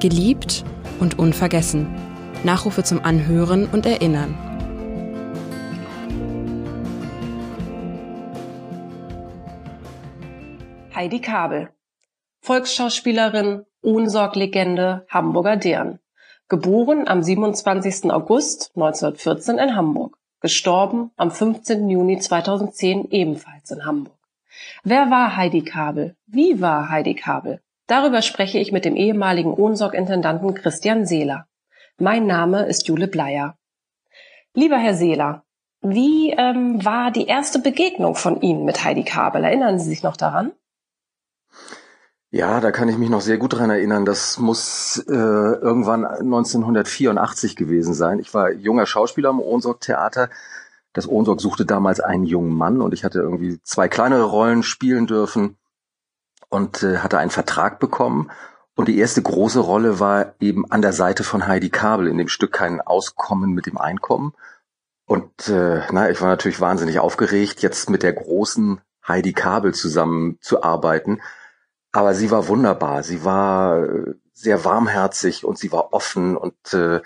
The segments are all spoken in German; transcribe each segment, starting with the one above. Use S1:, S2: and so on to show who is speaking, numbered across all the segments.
S1: Geliebt und unvergessen. Nachrufe zum Anhören und Erinnern.
S2: Heidi Kabel. Volksschauspielerin, Ohnsorg-Legende, Hamburger Dern. Geboren am 27. August 1914 in Hamburg. Gestorben am 15. Juni 2010 ebenfalls in Hamburg. Wer war Heidi Kabel? Wie war Heidi Kabel? Darüber spreche ich mit dem ehemaligen Ohnsorg-Intendanten Christian Seeler. Mein Name ist Jule Bleier. Lieber Herr Seeler, wie ähm, war die erste Begegnung von Ihnen mit Heidi Kabel? Erinnern Sie sich noch daran?
S3: Ja, da kann ich mich noch sehr gut dran erinnern. Das muss äh, irgendwann 1984 gewesen sein. Ich war junger Schauspieler am Ohnsorg Theater. Das Ohnsorg suchte damals einen jungen Mann und ich hatte irgendwie zwei kleinere Rollen spielen dürfen und äh, hatte einen Vertrag bekommen. Und die erste große Rolle war eben an der Seite von Heidi Kabel in dem Stück Kein Auskommen mit dem Einkommen. Und äh, na, ich war natürlich wahnsinnig aufgeregt, jetzt mit der großen Heidi Kabel zusammen zu arbeiten aber sie war wunderbar. Sie war äh, sehr warmherzig und sie war offen und äh,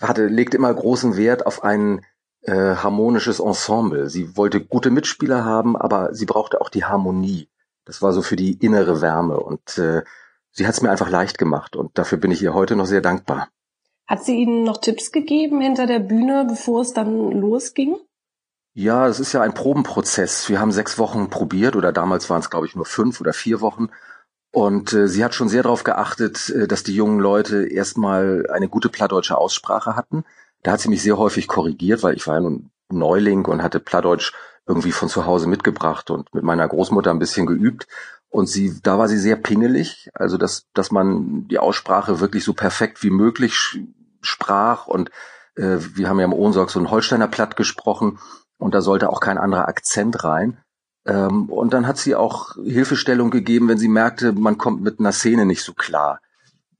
S3: hatte, legte immer großen Wert auf ein äh, harmonisches Ensemble. Sie wollte gute Mitspieler haben, aber sie brauchte auch die Harmonie. Das war so für die innere Wärme und äh, sie hat es mir einfach leicht gemacht und dafür bin ich ihr heute noch sehr dankbar.
S2: Hat sie Ihnen noch Tipps gegeben hinter der Bühne, bevor es dann losging?
S3: Ja, es ist ja ein Probenprozess. Wir haben sechs Wochen probiert oder damals waren es, glaube ich, nur fünf oder vier Wochen. Und äh, sie hat schon sehr darauf geachtet, äh, dass die jungen Leute erstmal eine gute plattdeutsche Aussprache hatten. Da hat sie mich sehr häufig korrigiert, weil ich war ja nun Neuling und hatte Plattdeutsch irgendwie von zu Hause mitgebracht und mit meiner Großmutter ein bisschen geübt. Und sie, da war sie sehr pingelig, also dass, dass man die Aussprache wirklich so perfekt wie möglich sprach. Und äh, wir haben ja im Ohnsorg so ein Holsteiner Platt gesprochen und da sollte auch kein anderer Akzent rein. Ähm, und dann hat sie auch Hilfestellung gegeben, wenn sie merkte, man kommt mit einer Szene nicht so klar.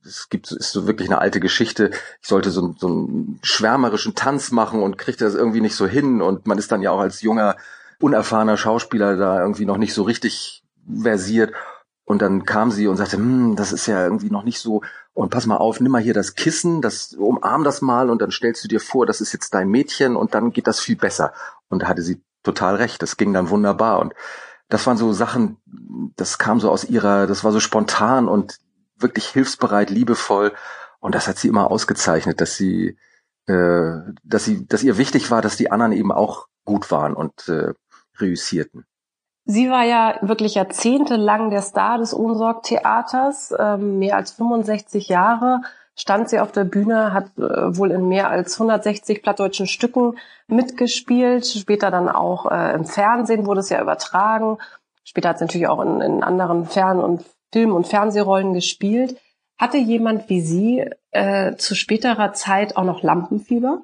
S3: Es gibt ist so wirklich eine alte Geschichte. Ich sollte so, so einen schwärmerischen Tanz machen und kriegte das irgendwie nicht so hin. Und man ist dann ja auch als junger, unerfahrener Schauspieler da irgendwie noch nicht so richtig versiert. Und dann kam sie und sagte, hm, das ist ja irgendwie noch nicht so. Und pass mal auf, nimm mal hier das Kissen, das umarm das mal und dann stellst du dir vor, das ist jetzt dein Mädchen und dann geht das viel besser. Und da hatte sie total recht. Das ging dann wunderbar. Und das waren so Sachen, das kam so aus ihrer, das war so spontan und wirklich hilfsbereit, liebevoll. Und das hat sie immer ausgezeichnet, dass sie, äh, dass sie, dass ihr wichtig war, dass die anderen eben auch gut waren und äh, reüssierten.
S2: Sie war ja wirklich jahrzehntelang der Star des Ohnsorg-Theaters, ähm, mehr als 65 Jahre stand sie auf der Bühne, hat äh, wohl in mehr als 160 plattdeutschen Stücken mitgespielt, später dann auch äh, im Fernsehen wurde es ja übertragen, später hat sie natürlich auch in, in anderen Fern- und Film- und Fernsehrollen gespielt. Hatte jemand wie Sie äh, zu späterer Zeit auch noch Lampenfieber?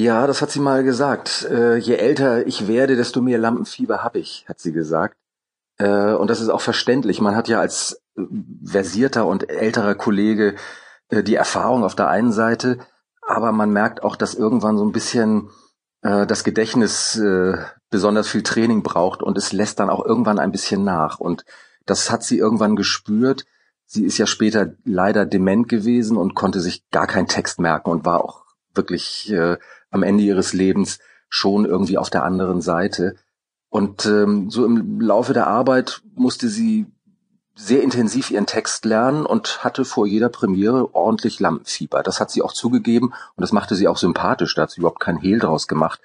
S3: Ja, das hat sie mal gesagt. Äh, je älter ich werde, desto mehr Lampenfieber habe ich, hat sie gesagt. Äh, und das ist auch verständlich. Man hat ja als versierter und älterer Kollege äh, die Erfahrung auf der einen Seite, aber man merkt auch, dass irgendwann so ein bisschen äh, das Gedächtnis äh, besonders viel Training braucht und es lässt dann auch irgendwann ein bisschen nach. Und das hat sie irgendwann gespürt. Sie ist ja später leider dement gewesen und konnte sich gar keinen Text merken und war auch wirklich äh, am Ende ihres Lebens schon irgendwie auf der anderen Seite. Und ähm, so im Laufe der Arbeit musste sie sehr intensiv ihren Text lernen und hatte vor jeder Premiere ordentlich Lampenfieber. Das hat sie auch zugegeben und das machte sie auch sympathisch. Da hat sie überhaupt kein Hehl draus gemacht.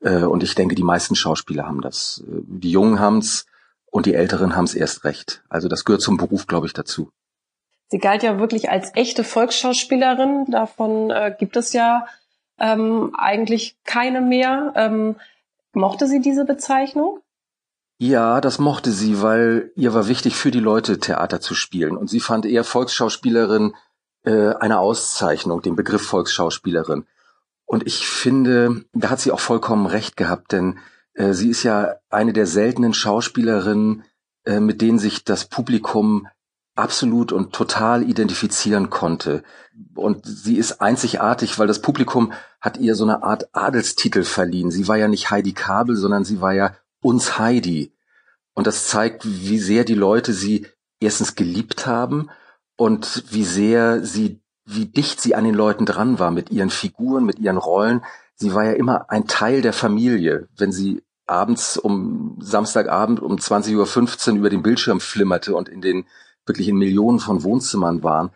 S3: Äh, und ich denke, die meisten Schauspieler haben das. Äh, die Jungen haben's und die Älteren haben's erst recht. Also das gehört zum Beruf, glaube ich, dazu.
S2: Sie galt ja wirklich als echte Volksschauspielerin. Davon äh, gibt es ja ähm, eigentlich keine mehr. Ähm, mochte sie diese Bezeichnung?
S3: Ja, das mochte sie, weil ihr war wichtig für die Leute Theater zu spielen. Und sie fand eher Volksschauspielerin äh, eine Auszeichnung, den Begriff Volksschauspielerin. Und ich finde, da hat sie auch vollkommen recht gehabt, denn äh, sie ist ja eine der seltenen Schauspielerinnen, äh, mit denen sich das Publikum absolut und total identifizieren konnte. Und sie ist einzigartig, weil das Publikum hat ihr so eine Art Adelstitel verliehen. Sie war ja nicht Heidi Kabel, sondern sie war ja uns Heidi. Und das zeigt, wie sehr die Leute sie erstens geliebt haben und wie sehr sie, wie dicht sie an den Leuten dran war mit ihren Figuren, mit ihren Rollen. Sie war ja immer ein Teil der Familie. Wenn sie abends um Samstagabend um 20.15 Uhr über den Bildschirm flimmerte und in den wirklich in Millionen von Wohnzimmern waren,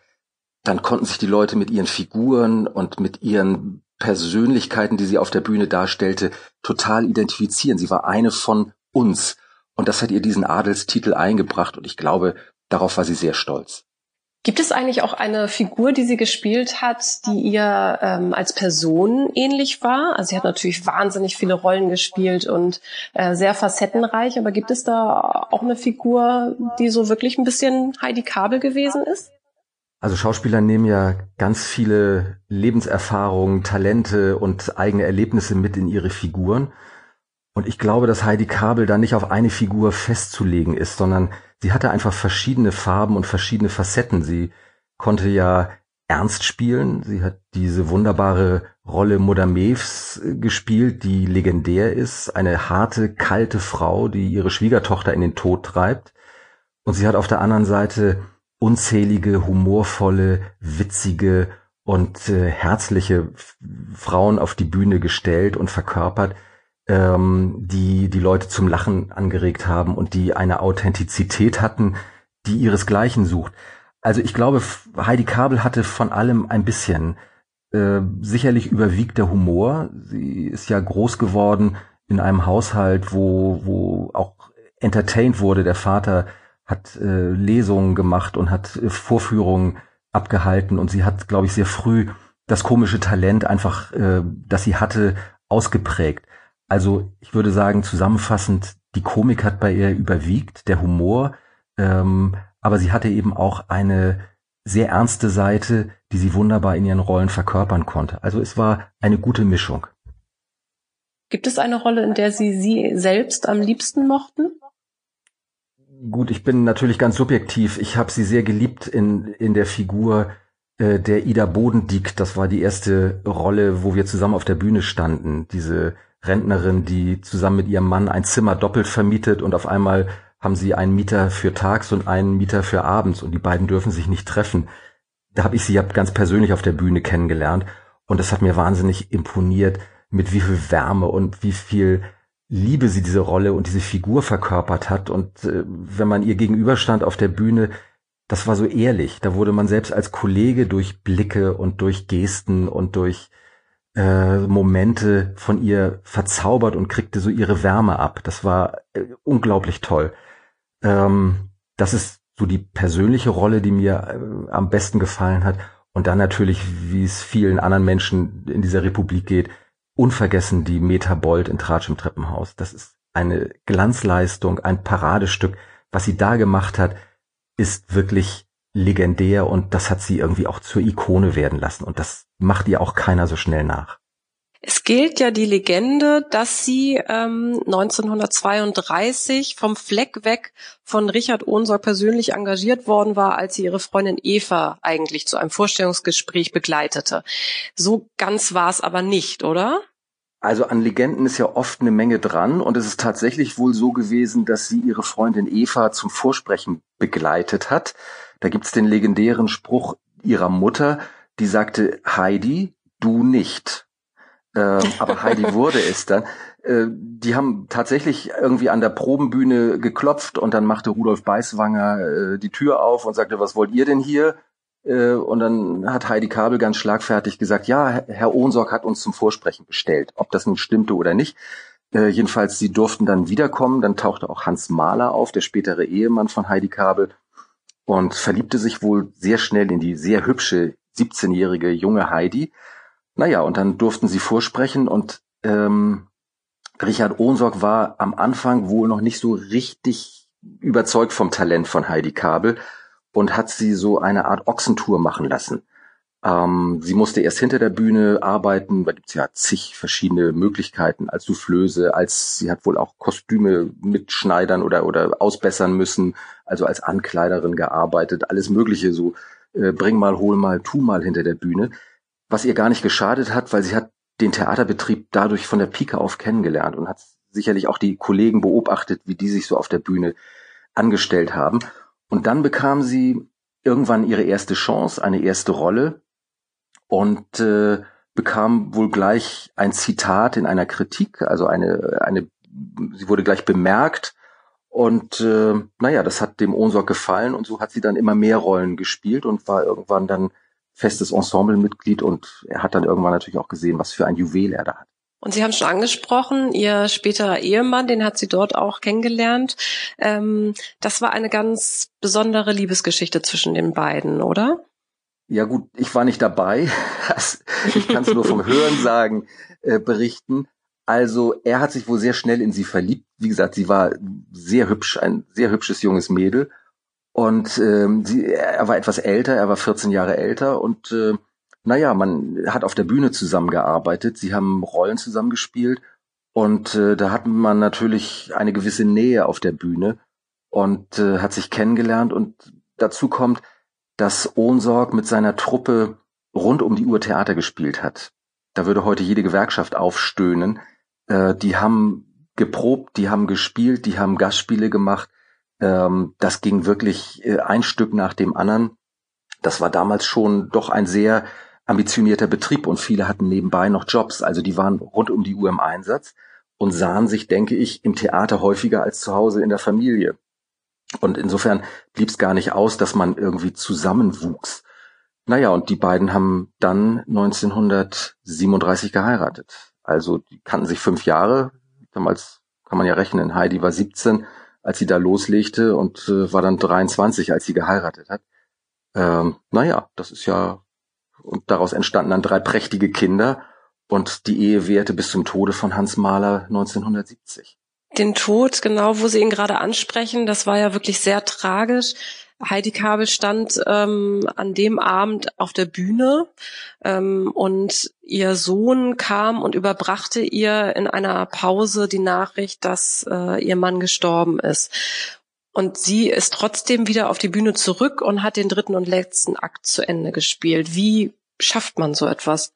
S3: dann konnten sich die Leute mit ihren Figuren und mit ihren Persönlichkeiten, die sie auf der Bühne darstellte, total identifizieren. Sie war eine von uns. Und das hat ihr diesen Adelstitel eingebracht. Und ich glaube, darauf war sie sehr stolz.
S2: Gibt es eigentlich auch eine Figur, die sie gespielt hat, die ihr ähm, als Person ähnlich war? Also sie hat natürlich wahnsinnig viele Rollen gespielt und äh, sehr facettenreich, aber gibt es da auch eine Figur, die so wirklich ein bisschen Heidi Kabel gewesen ist?
S3: Also Schauspieler nehmen ja ganz viele Lebenserfahrungen, Talente und eigene Erlebnisse mit in ihre Figuren. Und ich glaube, dass Heidi Kabel da nicht auf eine Figur festzulegen ist, sondern sie hatte einfach verschiedene Farben und verschiedene Facetten. Sie konnte ja ernst spielen. Sie hat diese wunderbare Rolle Mutter Mews äh, gespielt, die legendär ist. Eine harte, kalte Frau, die ihre Schwiegertochter in den Tod treibt. Und sie hat auf der anderen Seite unzählige, humorvolle, witzige und äh, herzliche Frauen auf die Bühne gestellt und verkörpert, ähm, die die Leute zum Lachen angeregt haben und die eine Authentizität hatten, die ihresgleichen sucht. Also ich glaube, Heidi Kabel hatte von allem ein bisschen. Äh, sicherlich überwiegt der Humor. Sie ist ja groß geworden in einem Haushalt, wo, wo auch entertained wurde. Der Vater hat äh, Lesungen gemacht und hat äh, Vorführungen abgehalten und sie hat, glaube ich, sehr früh das komische Talent einfach, äh, das sie hatte, ausgeprägt. Also ich würde sagen, zusammenfassend, die Komik hat bei ihr überwiegt, der Humor, ähm, aber sie hatte eben auch eine sehr ernste Seite, die sie wunderbar in ihren Rollen verkörpern konnte. Also es war eine gute Mischung.
S2: Gibt es eine Rolle, in der Sie sie selbst am liebsten mochten?
S3: Gut, ich bin natürlich ganz subjektiv. Ich habe sie sehr geliebt in, in der Figur äh, der Ida Bodendieck. Das war die erste Rolle, wo wir zusammen auf der Bühne standen. Diese Rentnerin, die zusammen mit ihrem Mann ein Zimmer doppelt vermietet und auf einmal haben sie einen Mieter für tags und einen Mieter für abends und die beiden dürfen sich nicht treffen. Da habe ich sie ja ganz persönlich auf der Bühne kennengelernt und das hat mir wahnsinnig imponiert, mit wie viel Wärme und wie viel Liebe sie diese Rolle und diese Figur verkörpert hat. Und äh, wenn man ihr gegenüberstand auf der Bühne, das war so ehrlich. Da wurde man selbst als Kollege durch Blicke und durch Gesten und durch äh, Momente von ihr verzaubert und kriegte so ihre Wärme ab. Das war äh, unglaublich toll. Ähm, das ist so die persönliche Rolle, die mir äh, am besten gefallen hat. Und dann natürlich, wie es vielen anderen Menschen in dieser Republik geht, unvergessen die Metabold in Tratsch im Treppenhaus. Das ist eine Glanzleistung, ein Paradestück. Was sie da gemacht hat, ist wirklich legendär und das hat sie irgendwie auch zur Ikone werden lassen und das macht ihr auch keiner so schnell nach.
S2: Es gilt ja die Legende, dass sie ähm, 1932 vom Fleck weg von Richard Ohnsorg persönlich engagiert worden war, als sie ihre Freundin Eva eigentlich zu einem Vorstellungsgespräch begleitete. So ganz war es aber nicht, oder?
S3: Also an Legenden ist ja oft eine Menge dran und es ist tatsächlich wohl so gewesen, dass sie ihre Freundin Eva zum Vorsprechen begleitet hat. Da gibt's den legendären Spruch ihrer Mutter, die sagte, Heidi, du nicht äh, aber Heidi wurde es dann. Äh, die haben tatsächlich irgendwie an der Probenbühne geklopft und dann machte Rudolf Beißwanger äh, die Tür auf und sagte, was wollt ihr denn hier? Äh, und dann hat Heidi Kabel ganz schlagfertig gesagt, ja, Herr Ohnsorg hat uns zum Vorsprechen bestellt. Ob das nun stimmte oder nicht. Äh, jedenfalls, sie durften dann wiederkommen. Dann tauchte auch Hans Mahler auf, der spätere Ehemann von Heidi Kabel, und verliebte sich wohl sehr schnell in die sehr hübsche 17-jährige junge Heidi. Naja, und dann durften sie vorsprechen und ähm, Richard Ohnsorg war am Anfang wohl noch nicht so richtig überzeugt vom Talent von Heidi Kabel und hat sie so eine Art Ochsentour machen lassen. Ähm, sie musste erst hinter der Bühne arbeiten, da gibt's ja zig verschiedene Möglichkeiten als Soufflöse, als sie hat wohl auch Kostüme mitschneidern oder oder ausbessern müssen, also als Ankleiderin gearbeitet, alles Mögliche. So äh, bring mal, hol mal, tu mal hinter der Bühne. Was ihr gar nicht geschadet hat, weil sie hat den Theaterbetrieb dadurch von der Pike auf kennengelernt und hat sicherlich auch die Kollegen beobachtet, wie die sich so auf der Bühne angestellt haben. Und dann bekam sie irgendwann ihre erste Chance, eine erste Rolle und äh, bekam wohl gleich ein Zitat in einer Kritik, also eine, eine, sie wurde gleich bemerkt und äh, naja, das hat dem Ohnsorg gefallen und so hat sie dann immer mehr Rollen gespielt und war irgendwann dann festes Ensemblemitglied und er hat dann irgendwann natürlich auch gesehen, was für ein Juwel er da hat.
S2: Und Sie haben schon angesprochen, Ihr späterer Ehemann, den hat sie dort auch kennengelernt. Ähm, das war eine ganz besondere Liebesgeschichte zwischen den beiden, oder?
S3: Ja gut, ich war nicht dabei. ich kann es nur vom Hören sagen, äh, berichten. Also er hat sich wohl sehr schnell in sie verliebt. Wie gesagt, sie war sehr hübsch, ein sehr hübsches junges Mädel. Und ähm, sie, er war etwas älter, er war 14 Jahre älter und äh, naja, man hat auf der Bühne zusammengearbeitet, sie haben Rollen zusammengespielt und äh, da hat man natürlich eine gewisse Nähe auf der Bühne und äh, hat sich kennengelernt und dazu kommt, dass Ohnsorg mit seiner Truppe rund um die Uhr Theater gespielt hat. Da würde heute jede Gewerkschaft aufstöhnen. Äh, die haben geprobt, die haben gespielt, die haben Gastspiele gemacht. Ähm, das ging wirklich äh, ein Stück nach dem anderen. Das war damals schon doch ein sehr ambitionierter Betrieb und viele hatten nebenbei noch Jobs. Also die waren rund um die Uhr im Einsatz und sahen sich, denke ich, im Theater häufiger als zu Hause in der Familie. Und insofern blieb es gar nicht aus, dass man irgendwie zusammenwuchs. Naja, und die beiden haben dann 1937 geheiratet. Also die kannten sich fünf Jahre. Damals kann man ja rechnen. Heidi war 17, als sie da loslegte und äh, war dann 23, als sie geheiratet hat. Ähm, naja, das ist ja und daraus entstanden dann drei prächtige Kinder und die Ehe währte bis zum Tode von Hans Mahler 1970.
S2: Den Tod, genau, wo Sie ihn gerade ansprechen, das war ja wirklich sehr tragisch. Heidi Kabel stand ähm, an dem Abend auf der Bühne ähm, und ihr Sohn kam und überbrachte ihr in einer Pause die Nachricht, dass äh, ihr Mann gestorben ist. Und sie ist trotzdem wieder auf die Bühne zurück und hat den dritten und letzten Akt zu Ende gespielt. Wie schafft man so etwas?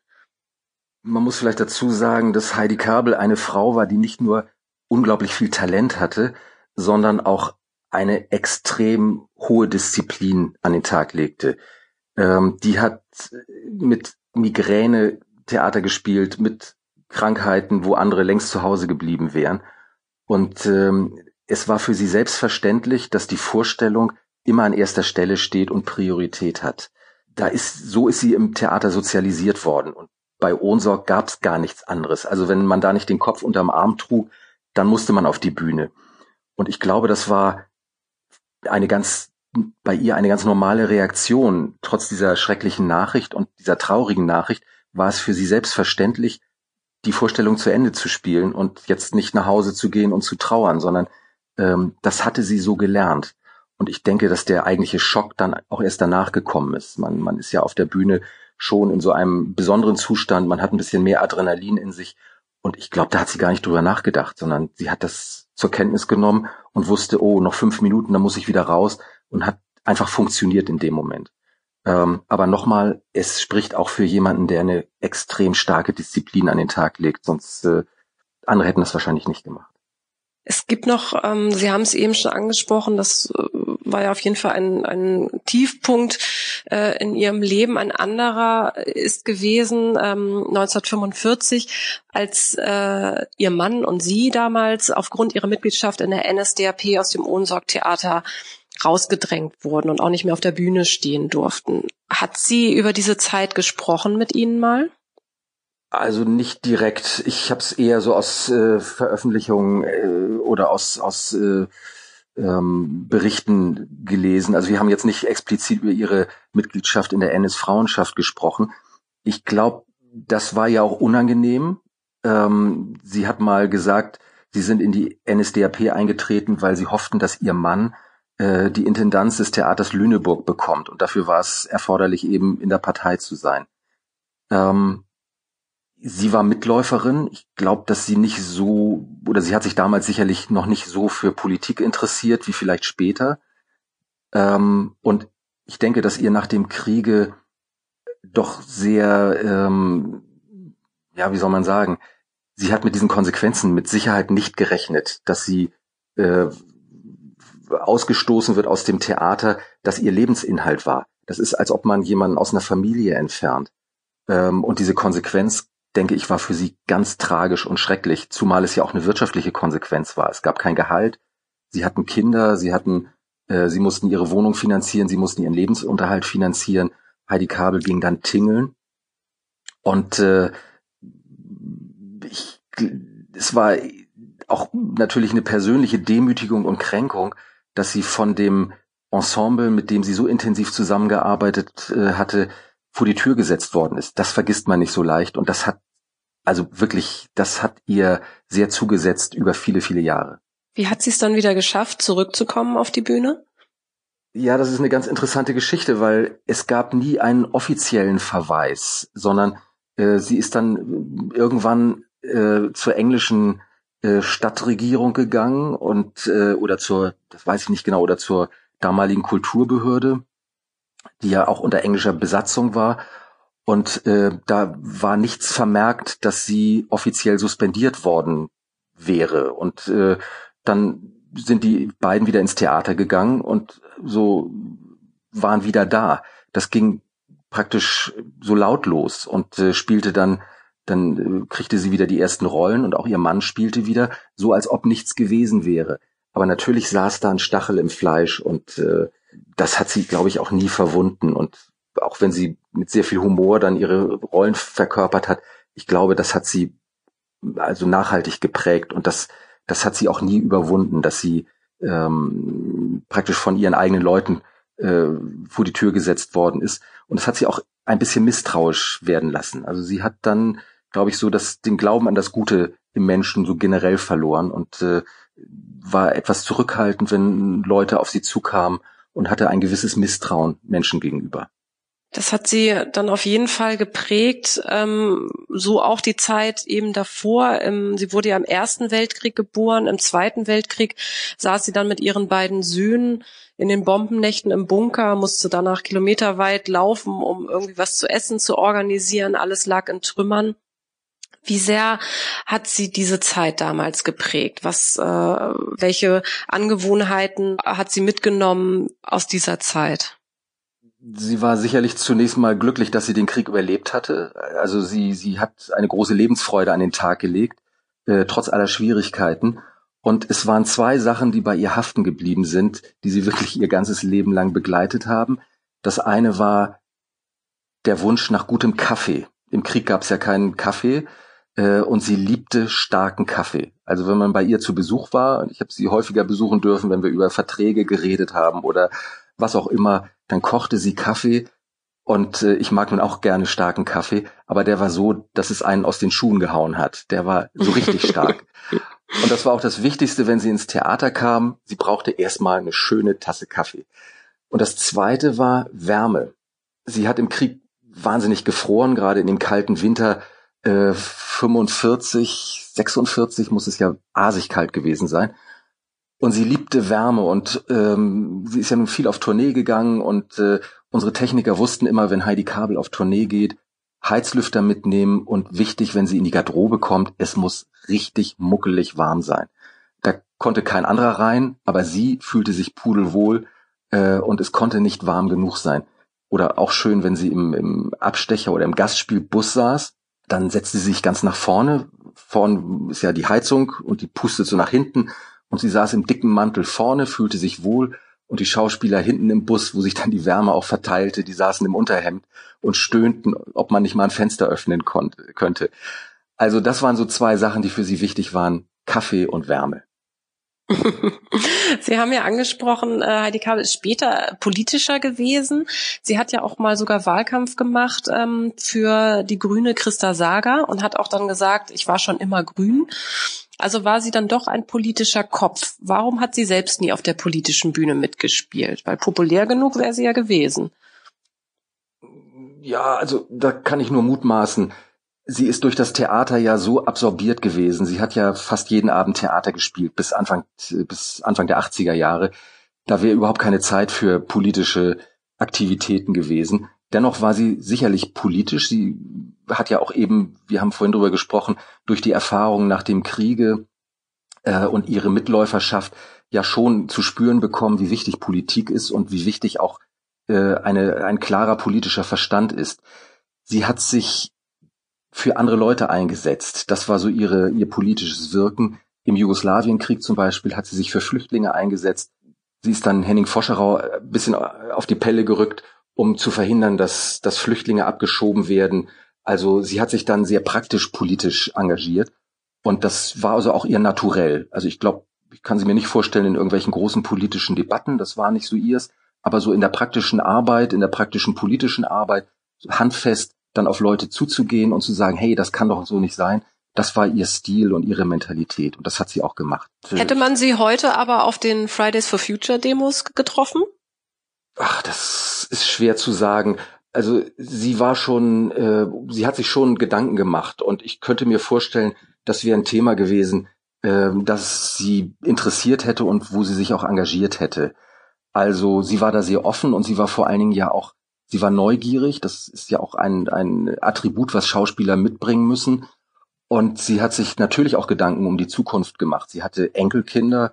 S3: Man muss vielleicht dazu sagen, dass Heidi Kabel eine Frau war, die nicht nur unglaublich viel Talent hatte, sondern auch eine extrem hohe Disziplin an den Tag legte. Ähm, die hat mit Migräne Theater gespielt, mit Krankheiten, wo andere längst zu Hause geblieben wären. Und ähm, es war für sie selbstverständlich, dass die Vorstellung immer an erster Stelle steht und Priorität hat. Da ist, so ist sie im Theater sozialisiert worden. Und bei Ohnsorg gab es gar nichts anderes. Also wenn man da nicht den Kopf unterm Arm trug, dann musste man auf die Bühne. Und ich glaube, das war eine ganz, bei ihr eine ganz normale Reaktion. Trotz dieser schrecklichen Nachricht und dieser traurigen Nachricht war es für sie selbstverständlich, die Vorstellung zu Ende zu spielen und jetzt nicht nach Hause zu gehen und zu trauern, sondern ähm, das hatte sie so gelernt. Und ich denke, dass der eigentliche Schock dann auch erst danach gekommen ist. Man, man ist ja auf der Bühne schon in so einem besonderen Zustand, man hat ein bisschen mehr Adrenalin in sich. Und ich glaube, da hat sie gar nicht drüber nachgedacht, sondern sie hat das zur Kenntnis genommen und wusste, oh, noch fünf Minuten, dann muss ich wieder raus und hat einfach funktioniert in dem Moment. Ähm, aber nochmal, es spricht auch für jemanden, der eine extrem starke Disziplin an den Tag legt, sonst äh, andere hätten das wahrscheinlich nicht gemacht.
S2: Es gibt noch, ähm, Sie haben es eben schon angesprochen, das äh, war ja auf jeden Fall ein, ein Tiefpunkt äh, in Ihrem Leben. Ein anderer ist gewesen ähm, 1945, als äh, Ihr Mann und Sie damals aufgrund Ihrer Mitgliedschaft in der NSDAP aus dem Ohnsorg-Theater rausgedrängt wurden und auch nicht mehr auf der Bühne stehen durften. Hat sie über diese Zeit gesprochen mit Ihnen mal?
S3: Also nicht direkt. Ich habe es eher so aus äh, Veröffentlichungen äh, oder aus, aus äh, ähm, Berichten gelesen. Also wir haben jetzt nicht explizit über ihre Mitgliedschaft in der NS-Frauenschaft gesprochen. Ich glaube, das war ja auch unangenehm. Ähm, sie hat mal gesagt, sie sind in die NSDAP eingetreten, weil sie hofften, dass ihr Mann äh, die Intendanz des Theaters Lüneburg bekommt. Und dafür war es erforderlich, eben in der Partei zu sein. Ähm, sie war Mitläuferin. Ich glaube, dass sie nicht so, oder sie hat sich damals sicherlich noch nicht so für Politik interessiert wie vielleicht später. Ähm, und ich denke, dass ihr nach dem Kriege doch sehr, ähm, ja, wie soll man sagen, sie hat mit diesen Konsequenzen mit Sicherheit nicht gerechnet, dass sie äh, ausgestoßen wird aus dem Theater, das ihr Lebensinhalt war. Das ist, als ob man jemanden aus einer Familie entfernt. Ähm, und diese Konsequenz, denke ich, war für sie ganz tragisch und schrecklich, zumal es ja auch eine wirtschaftliche Konsequenz war. Es gab kein Gehalt, sie hatten Kinder, sie hatten, äh, sie mussten ihre Wohnung finanzieren, sie mussten ihren Lebensunterhalt finanzieren. Heidi Kabel ging dann tingeln. Und äh, ich, es war auch natürlich eine persönliche Demütigung und Kränkung, dass sie von dem Ensemble, mit dem sie so intensiv zusammengearbeitet äh, hatte, vor die Tür gesetzt worden ist. Das vergisst man nicht so leicht und das hat also wirklich, das hat ihr sehr zugesetzt über viele, viele Jahre.
S2: Wie hat sie es dann wieder geschafft, zurückzukommen auf die Bühne?
S3: Ja, das ist eine ganz interessante Geschichte, weil es gab nie einen offiziellen Verweis, sondern äh, sie ist dann irgendwann äh, zur englischen äh, Stadtregierung gegangen und äh, oder zur, das weiß ich nicht genau, oder zur damaligen Kulturbehörde, die ja auch unter englischer Besatzung war. Und äh, da war nichts vermerkt, dass sie offiziell suspendiert worden wäre. Und äh, dann sind die beiden wieder ins Theater gegangen und so waren wieder da. Das ging praktisch so lautlos und äh, spielte dann dann äh, kriegte sie wieder die ersten Rollen und auch ihr Mann spielte wieder, so als ob nichts gewesen wäre. Aber natürlich saß da ein Stachel im Fleisch und äh, das hat sie, glaube ich, auch nie verwunden. Und auch wenn sie mit sehr viel Humor dann ihre Rollen verkörpert hat, ich glaube, das hat sie also nachhaltig geprägt und das, das hat sie auch nie überwunden, dass sie ähm, praktisch von ihren eigenen Leuten äh, vor die Tür gesetzt worden ist. Und das hat sie auch ein bisschen misstrauisch werden lassen. Also sie hat dann glaube ich, so dass den Glauben an das Gute im Menschen so generell verloren und äh, war etwas zurückhaltend, wenn Leute auf sie zukamen und hatte ein gewisses Misstrauen Menschen gegenüber.
S2: Das hat sie dann auf jeden Fall geprägt, ähm, so auch die Zeit eben davor. Ähm, sie wurde ja im Ersten Weltkrieg geboren, im Zweiten Weltkrieg saß sie dann mit ihren beiden Söhnen in den Bombennächten im Bunker, musste danach kilometerweit laufen, um irgendwie was zu essen zu organisieren. Alles lag in Trümmern. Wie sehr hat sie diese Zeit damals geprägt? Was, äh, welche Angewohnheiten hat sie mitgenommen aus dieser Zeit?
S3: Sie war sicherlich zunächst mal glücklich, dass sie den Krieg überlebt hatte. Also sie, sie hat eine große Lebensfreude an den Tag gelegt, äh, trotz aller Schwierigkeiten. Und es waren zwei Sachen, die bei ihr haften geblieben sind, die sie wirklich ihr ganzes Leben lang begleitet haben. Das eine war der Wunsch nach gutem Kaffee. Im Krieg gab es ja keinen Kaffee äh, und sie liebte starken Kaffee. Also wenn man bei ihr zu Besuch war, ich habe sie häufiger besuchen dürfen, wenn wir über Verträge geredet haben oder was auch immer, dann kochte sie Kaffee und äh, ich mag nun auch gerne starken Kaffee, aber der war so, dass es einen aus den Schuhen gehauen hat. Der war so richtig stark. Und das war auch das Wichtigste, wenn sie ins Theater kam. Sie brauchte erstmal eine schöne Tasse Kaffee. Und das zweite war Wärme. Sie hat im Krieg wahnsinnig gefroren, gerade in dem kalten Winter äh, 45, 46 muss es ja asig kalt gewesen sein. Und sie liebte Wärme und ähm, sie ist ja nun viel auf Tournee gegangen und äh, unsere Techniker wussten immer, wenn Heidi Kabel auf Tournee geht, Heizlüfter mitnehmen und wichtig, wenn sie in die Garderobe kommt, es muss richtig muckelig warm sein. Da konnte kein anderer rein, aber sie fühlte sich pudelwohl äh, und es konnte nicht warm genug sein. Oder auch schön, wenn sie im, im Abstecher oder im Gastspielbus saß dann setzte sie sich ganz nach vorne. Vorne ist ja die Heizung und die pustet so nach hinten. Und sie saß im dicken Mantel vorne, fühlte sich wohl. Und die Schauspieler hinten im Bus, wo sich dann die Wärme auch verteilte, die saßen im Unterhemd und stöhnten, ob man nicht mal ein Fenster öffnen konnte, könnte. Also das waren so zwei Sachen, die für sie wichtig waren. Kaffee und Wärme.
S2: Sie haben ja angesprochen, äh, Heidi Kabel ist später politischer gewesen. Sie hat ja auch mal sogar Wahlkampf gemacht ähm, für die grüne Christa Saga und hat auch dann gesagt, ich war schon immer grün. Also war sie dann doch ein politischer Kopf. Warum hat sie selbst nie auf der politischen Bühne mitgespielt? Weil populär genug wäre sie ja gewesen.
S3: Ja, also da kann ich nur mutmaßen sie ist durch das Theater ja so absorbiert gewesen. Sie hat ja fast jeden Abend Theater gespielt bis Anfang, bis Anfang der 80er Jahre. Da wäre überhaupt keine Zeit für politische Aktivitäten gewesen. Dennoch war sie sicherlich politisch. Sie hat ja auch eben, wir haben vorhin drüber gesprochen, durch die Erfahrungen nach dem Kriege äh, und ihre Mitläuferschaft ja schon zu spüren bekommen, wie wichtig Politik ist und wie wichtig auch äh, eine, ein klarer politischer Verstand ist. Sie hat sich für andere Leute eingesetzt. Das war so ihre, ihr politisches Wirken. Im Jugoslawienkrieg zum Beispiel hat sie sich für Flüchtlinge eingesetzt. Sie ist dann Henning Foscherau ein bisschen auf die Pelle gerückt, um zu verhindern, dass, dass Flüchtlinge abgeschoben werden. Also sie hat sich dann sehr praktisch politisch engagiert. Und das war also auch ihr Naturell. Also ich glaube, ich kann sie mir nicht vorstellen in irgendwelchen großen politischen Debatten, das war nicht so ihrs, aber so in der praktischen Arbeit, in der praktischen politischen Arbeit, handfest dann auf Leute zuzugehen und zu sagen, hey, das kann doch so nicht sein, das war ihr Stil und ihre Mentalität und das hat sie auch gemacht.
S2: Hätte man sie heute aber auf den Fridays for Future Demos getroffen?
S3: Ach, das ist schwer zu sagen. Also sie war schon, äh, sie hat sich schon Gedanken gemacht und ich könnte mir vorstellen, das wäre ein Thema gewesen, äh, das sie interessiert hätte und wo sie sich auch engagiert hätte. Also sie war da sehr offen und sie war vor allen Dingen ja auch, sie war neugierig. Das ist ja auch ein, ein Attribut, was Schauspieler mitbringen müssen. Und sie hat sich natürlich auch Gedanken um die Zukunft gemacht. Sie hatte Enkelkinder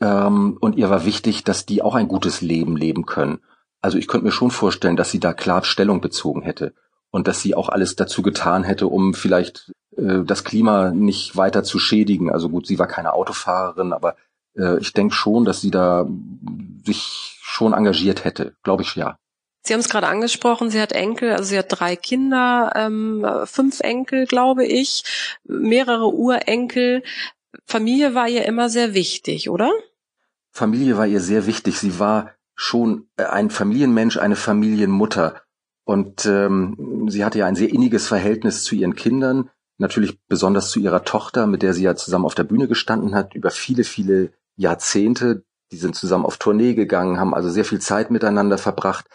S3: ähm, und ihr war wichtig, dass die auch ein gutes Leben leben können. Also ich könnte mir schon vorstellen, dass sie da klar Stellung bezogen hätte und dass sie auch alles dazu getan hätte, um vielleicht äh, das Klima nicht weiter zu schädigen. Also gut, sie war keine Autofahrerin, aber äh, ich denke schon, dass sie da sich schon engagiert hätte, glaube ich ja.
S2: Sie haben es gerade angesprochen, sie hat Enkel, also sie hat drei Kinder, ähm, fünf Enkel, glaube ich, mehrere Urenkel. Familie war ihr immer sehr wichtig, oder?
S3: Familie war ihr sehr wichtig. Sie war schon ein Familienmensch, eine Familienmutter. Und ähm, sie hatte ja ein sehr inniges Verhältnis zu ihren Kindern, natürlich besonders zu ihrer Tochter, mit der sie ja zusammen auf der Bühne gestanden hat, über viele, viele Jahrzehnte. Die sind zusammen auf Tournee gegangen, haben also sehr viel Zeit miteinander verbracht.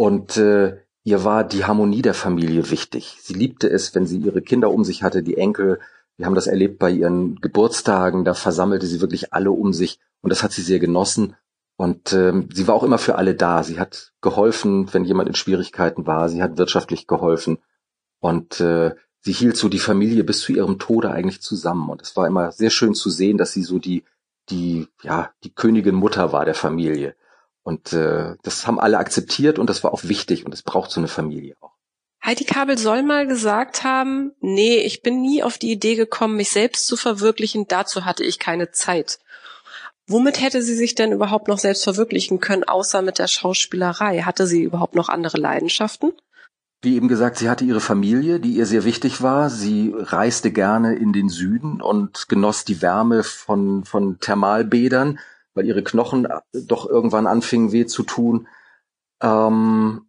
S3: Und äh, ihr war die Harmonie der Familie wichtig. Sie liebte es, wenn sie ihre Kinder um sich hatte, die Enkel. Wir haben das erlebt bei ihren Geburtstagen. Da versammelte sie wirklich alle um sich. Und das hat sie sehr genossen. Und ähm, sie war auch immer für alle da. Sie hat geholfen, wenn jemand in Schwierigkeiten war. Sie hat wirtschaftlich geholfen. Und äh, sie hielt so die Familie bis zu ihrem Tode eigentlich zusammen. Und es war immer sehr schön zu sehen, dass sie so die, die, ja, die Königin Mutter war der Familie. Und äh, das haben alle akzeptiert und das war auch wichtig und es braucht so eine Familie auch.
S2: Heidi Kabel soll mal gesagt haben, nee, ich bin nie auf die Idee gekommen, mich selbst zu verwirklichen, dazu hatte ich keine Zeit. Womit hätte sie sich denn überhaupt noch selbst verwirklichen können, außer mit der Schauspielerei? Hatte sie überhaupt noch andere Leidenschaften?
S3: Wie eben gesagt, sie hatte ihre Familie, die ihr sehr wichtig war. Sie reiste gerne in den Süden und genoss die Wärme von, von Thermalbädern, weil ihre Knochen doch irgendwann anfingen weh zu tun. Ähm,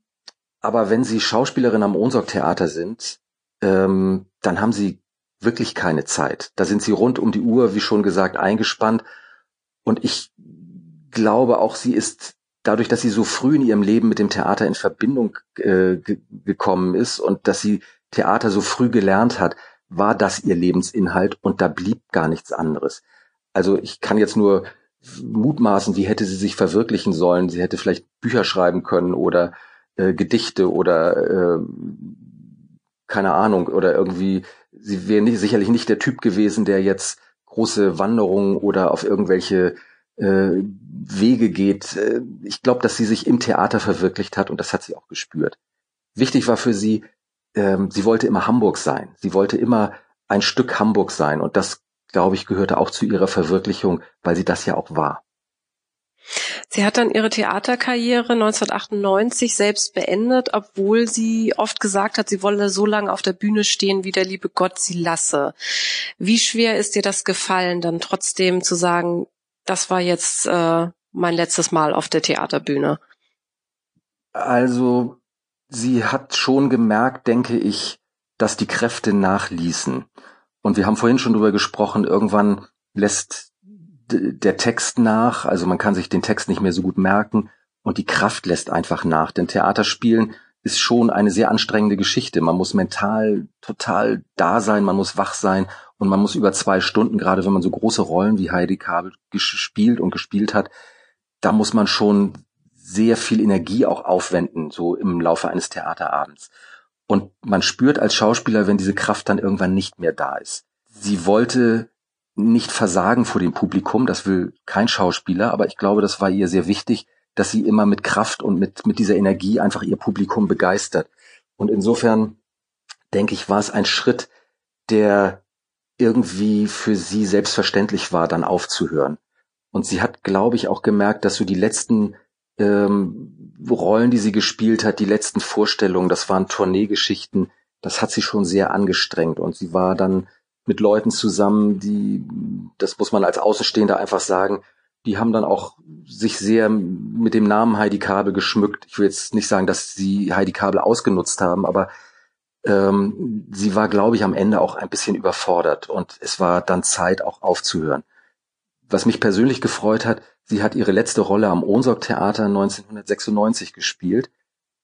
S3: aber wenn sie Schauspielerin am Ohnsorg-Theater sind, ähm, dann haben sie wirklich keine Zeit. Da sind sie rund um die Uhr, wie schon gesagt, eingespannt. Und ich glaube auch, sie ist dadurch, dass sie so früh in ihrem Leben mit dem Theater in Verbindung äh, gekommen ist und dass sie Theater so früh gelernt hat, war das ihr Lebensinhalt und da blieb gar nichts anderes. Also ich kann jetzt nur mutmaßen, wie hätte sie sich verwirklichen sollen. Sie hätte vielleicht Bücher schreiben können oder äh, Gedichte oder äh, keine Ahnung oder irgendwie, sie wäre nicht, sicherlich nicht der Typ gewesen, der jetzt große Wanderungen oder auf irgendwelche äh, Wege geht. Äh, ich glaube, dass sie sich im Theater verwirklicht hat und das hat sie auch gespürt. Wichtig war für sie, ähm, sie wollte immer Hamburg sein. Sie wollte immer ein Stück Hamburg sein und das, glaube ich, gehörte auch zu ihrer Verwirklichung, weil sie das ja auch war.
S2: Sie hat dann ihre Theaterkarriere 1998 selbst beendet, obwohl sie oft gesagt hat, sie wolle so lange auf der Bühne stehen, wie der liebe Gott sie lasse. Wie schwer ist dir das gefallen, dann trotzdem zu sagen, das war jetzt äh, mein letztes Mal auf der Theaterbühne?
S3: Also, sie hat schon gemerkt, denke ich, dass die Kräfte nachließen. Und wir haben vorhin schon drüber gesprochen, irgendwann lässt der Text nach, also man kann sich den Text nicht mehr so gut merken und die Kraft lässt einfach nach. Denn Theaterspielen ist schon eine sehr anstrengende Geschichte. Man muss mental total da sein, man muss wach sein und man muss über zwei Stunden, gerade wenn man so große Rollen wie Heidi Kabel gespielt und gespielt hat, da muss man schon sehr viel Energie auch aufwenden, so im Laufe eines Theaterabends. Und man spürt als Schauspieler, wenn diese Kraft dann irgendwann nicht mehr da ist. Sie wollte nicht versagen vor dem Publikum, das will kein Schauspieler, aber ich glaube, das war ihr sehr wichtig, dass sie immer mit Kraft und mit, mit dieser Energie einfach ihr Publikum begeistert. Und insofern denke ich, war es ein Schritt, der irgendwie für sie selbstverständlich war, dann aufzuhören. Und sie hat, glaube ich, auch gemerkt, dass so die letzten ähm, Rollen, die sie gespielt hat, die letzten Vorstellungen, das waren Tourneegeschichten, das hat sie schon sehr angestrengt. Und sie war dann mit Leuten zusammen, die, das muss man als Außenstehender einfach sagen, die haben dann auch sich sehr mit dem Namen Heidi Kabel geschmückt. Ich will jetzt nicht sagen, dass sie Heidi Kabel ausgenutzt haben, aber ähm, sie war, glaube ich, am Ende auch ein bisschen überfordert und es war dann Zeit, auch aufzuhören. Was mich persönlich gefreut hat, sie hat ihre letzte Rolle am Ohnsorg Theater 1996 gespielt.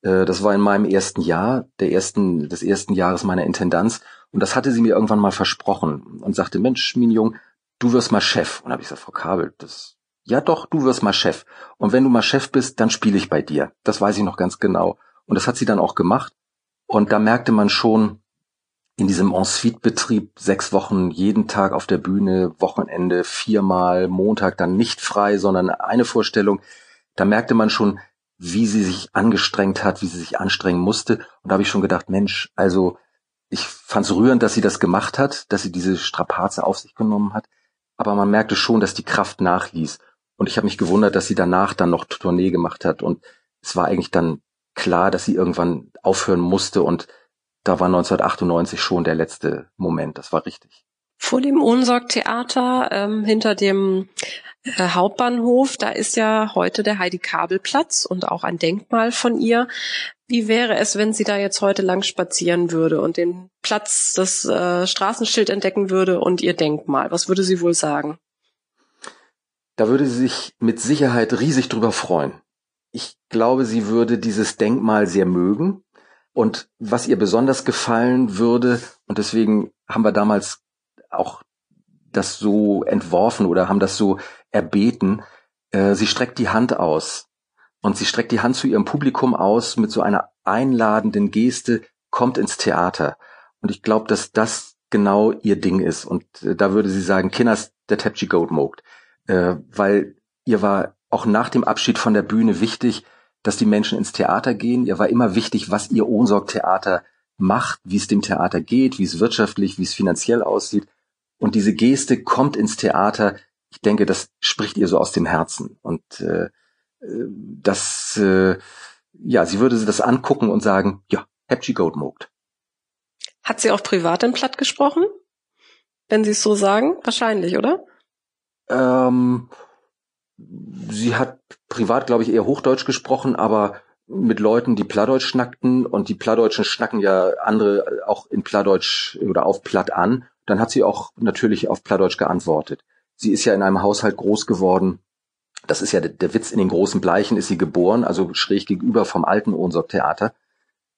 S3: Äh, das war in meinem ersten Jahr, der ersten, des ersten Jahres meiner Intendanz. Und das hatte sie mir irgendwann mal versprochen und sagte, Mensch, Minjung, du wirst mal Chef. Und habe ich gesagt, Frau Kabel, das, ja doch, du wirst mal Chef. Und wenn du mal Chef bist, dann spiele ich bei dir. Das weiß ich noch ganz genau. Und das hat sie dann auch gemacht. Und da merkte man schon, in diesem Ensuite-Betrieb sechs Wochen jeden Tag auf der Bühne, Wochenende viermal, Montag dann nicht frei, sondern eine Vorstellung. Da merkte man schon, wie sie sich angestrengt hat, wie sie sich anstrengen musste. Und da habe ich schon gedacht, Mensch, also ich fand es rührend, dass sie das gemacht hat, dass sie diese Strapaze auf sich genommen hat. Aber man merkte schon, dass die Kraft nachließ. Und ich habe mich gewundert, dass sie danach dann noch Tournee gemacht hat. Und es war eigentlich dann klar, dass sie irgendwann aufhören musste. Und da war 1998 schon der letzte Moment. Das war richtig.
S2: Vor dem Ohnsorg-Theater, ähm, hinter dem äh, Hauptbahnhof, da ist ja heute der Heidi-Kabel-Platz und auch ein Denkmal von ihr. Wie wäre es, wenn sie da jetzt heute lang spazieren würde und den Platz, das äh, Straßenschild entdecken würde und ihr Denkmal? Was würde sie wohl sagen?
S3: Da würde sie sich mit Sicherheit riesig drüber freuen. Ich glaube, sie würde dieses Denkmal sehr mögen. Und was ihr besonders gefallen würde, und deswegen haben wir damals auch das so entworfen oder haben das so erbeten. Äh, sie streckt die Hand aus und sie streckt die Hand zu ihrem Publikum aus mit so einer einladenden Geste, kommt ins Theater. Und ich glaube, dass das genau ihr Ding ist. Und äh, da würde sie sagen, Kinders, der Tepchi Goat mogt. Äh, weil ihr war auch nach dem Abschied von der Bühne wichtig, dass die Menschen ins Theater gehen. Ihr war immer wichtig, was ihr Ohnsorg-Theater macht, wie es dem Theater geht, wie es wirtschaftlich, wie es finanziell aussieht. Und diese Geste kommt ins Theater. Ich denke, das spricht ihr so aus dem Herzen. Und äh, das, äh, ja, sie würde das angucken und sagen, ja, Happy Goat mogt.
S2: Hat sie auch privat im Platt gesprochen? Wenn Sie es so sagen? Wahrscheinlich, oder?
S3: Ähm, sie hat privat, glaube ich, eher Hochdeutsch gesprochen, aber mit Leuten, die Plattdeutsch schnackten und die Plattdeutschen schnacken ja andere auch in Plattdeutsch oder auf Platt an dann hat sie auch natürlich auf Plattdeutsch geantwortet. Sie ist ja in einem Haushalt groß geworden. Das ist ja der, der Witz in den großen Bleichen ist sie geboren, also schräg gegenüber vom alten Ohnsorg Theater.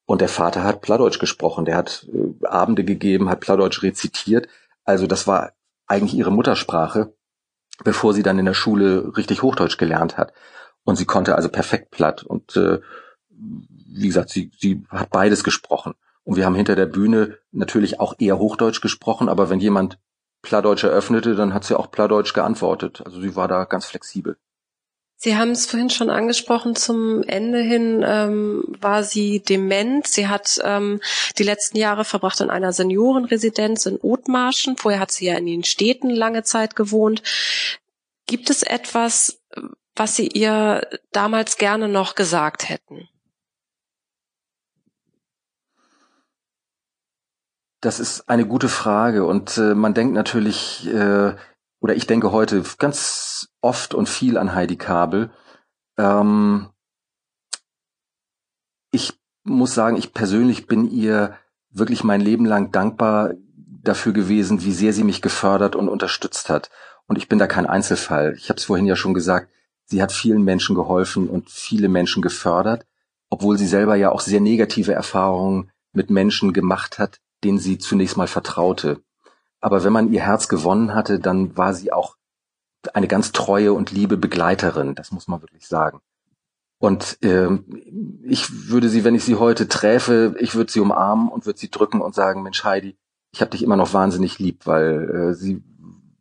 S3: Und der Vater hat Plattdeutsch gesprochen, der hat äh, Abende gegeben, hat Plattdeutsch rezitiert. Also das war eigentlich ihre Muttersprache, bevor sie dann in der Schule richtig Hochdeutsch gelernt hat. Und sie konnte also perfekt platt. Und äh, wie gesagt, sie, sie hat beides gesprochen. Und wir haben hinter der Bühne natürlich auch eher Hochdeutsch gesprochen, aber wenn jemand Plattdeutsch eröffnete, dann hat sie auch Plattdeutsch geantwortet. Also sie war da ganz flexibel.
S2: Sie haben es vorhin schon angesprochen, zum Ende hin ähm, war sie dement. Sie hat ähm, die letzten Jahre verbracht in einer Seniorenresidenz in Othmarschen. Vorher hat sie ja in den Städten lange Zeit gewohnt. Gibt es etwas, was Sie ihr damals gerne noch gesagt hätten?
S3: Das ist eine gute Frage und äh, man denkt natürlich, äh, oder ich denke heute ganz oft und viel an Heidi Kabel. Ähm, ich muss sagen, ich persönlich bin ihr wirklich mein Leben lang dankbar dafür gewesen, wie sehr sie mich gefördert und unterstützt hat. Und ich bin da kein Einzelfall. Ich habe es vorhin ja schon gesagt, sie hat vielen Menschen geholfen und viele Menschen gefördert, obwohl sie selber ja auch sehr negative Erfahrungen mit Menschen gemacht hat, denen sie zunächst mal vertraute. Aber wenn man ihr Herz gewonnen hatte, dann war sie auch eine ganz treue und liebe Begleiterin, das muss man wirklich sagen. Und äh, ich würde sie, wenn ich sie heute träfe, ich würde sie umarmen und würde sie drücken und sagen, Mensch Heidi, ich habe dich immer noch wahnsinnig lieb, weil äh, sie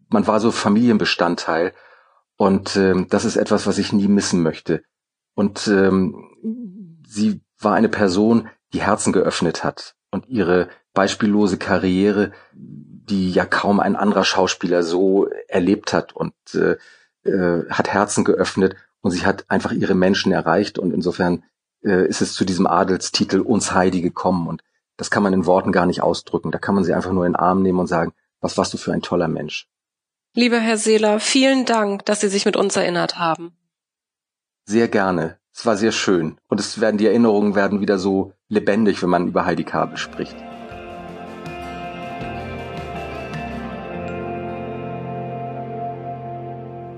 S3: man war so Familienbestandteil. Und ähm, das ist etwas, was ich nie missen möchte. Und ähm, sie war eine Person, die Herzen geöffnet hat und ihre beispiellose Karriere, die ja kaum ein anderer Schauspieler so erlebt hat und äh, äh, hat Herzen geöffnet und sie hat einfach ihre Menschen erreicht und insofern äh, ist es zu diesem Adelstitel uns Heidi gekommen und das kann man in Worten gar nicht ausdrücken. Da kann man sie einfach nur in den Arm nehmen und sagen, was warst du für ein toller Mensch.
S2: Lieber Herr Seeler, vielen Dank, dass Sie sich mit uns erinnert haben.
S3: Sehr gerne. Es war sehr schön. Und es werden, die Erinnerungen werden wieder so lebendig, wenn man über Heidi Kabel spricht.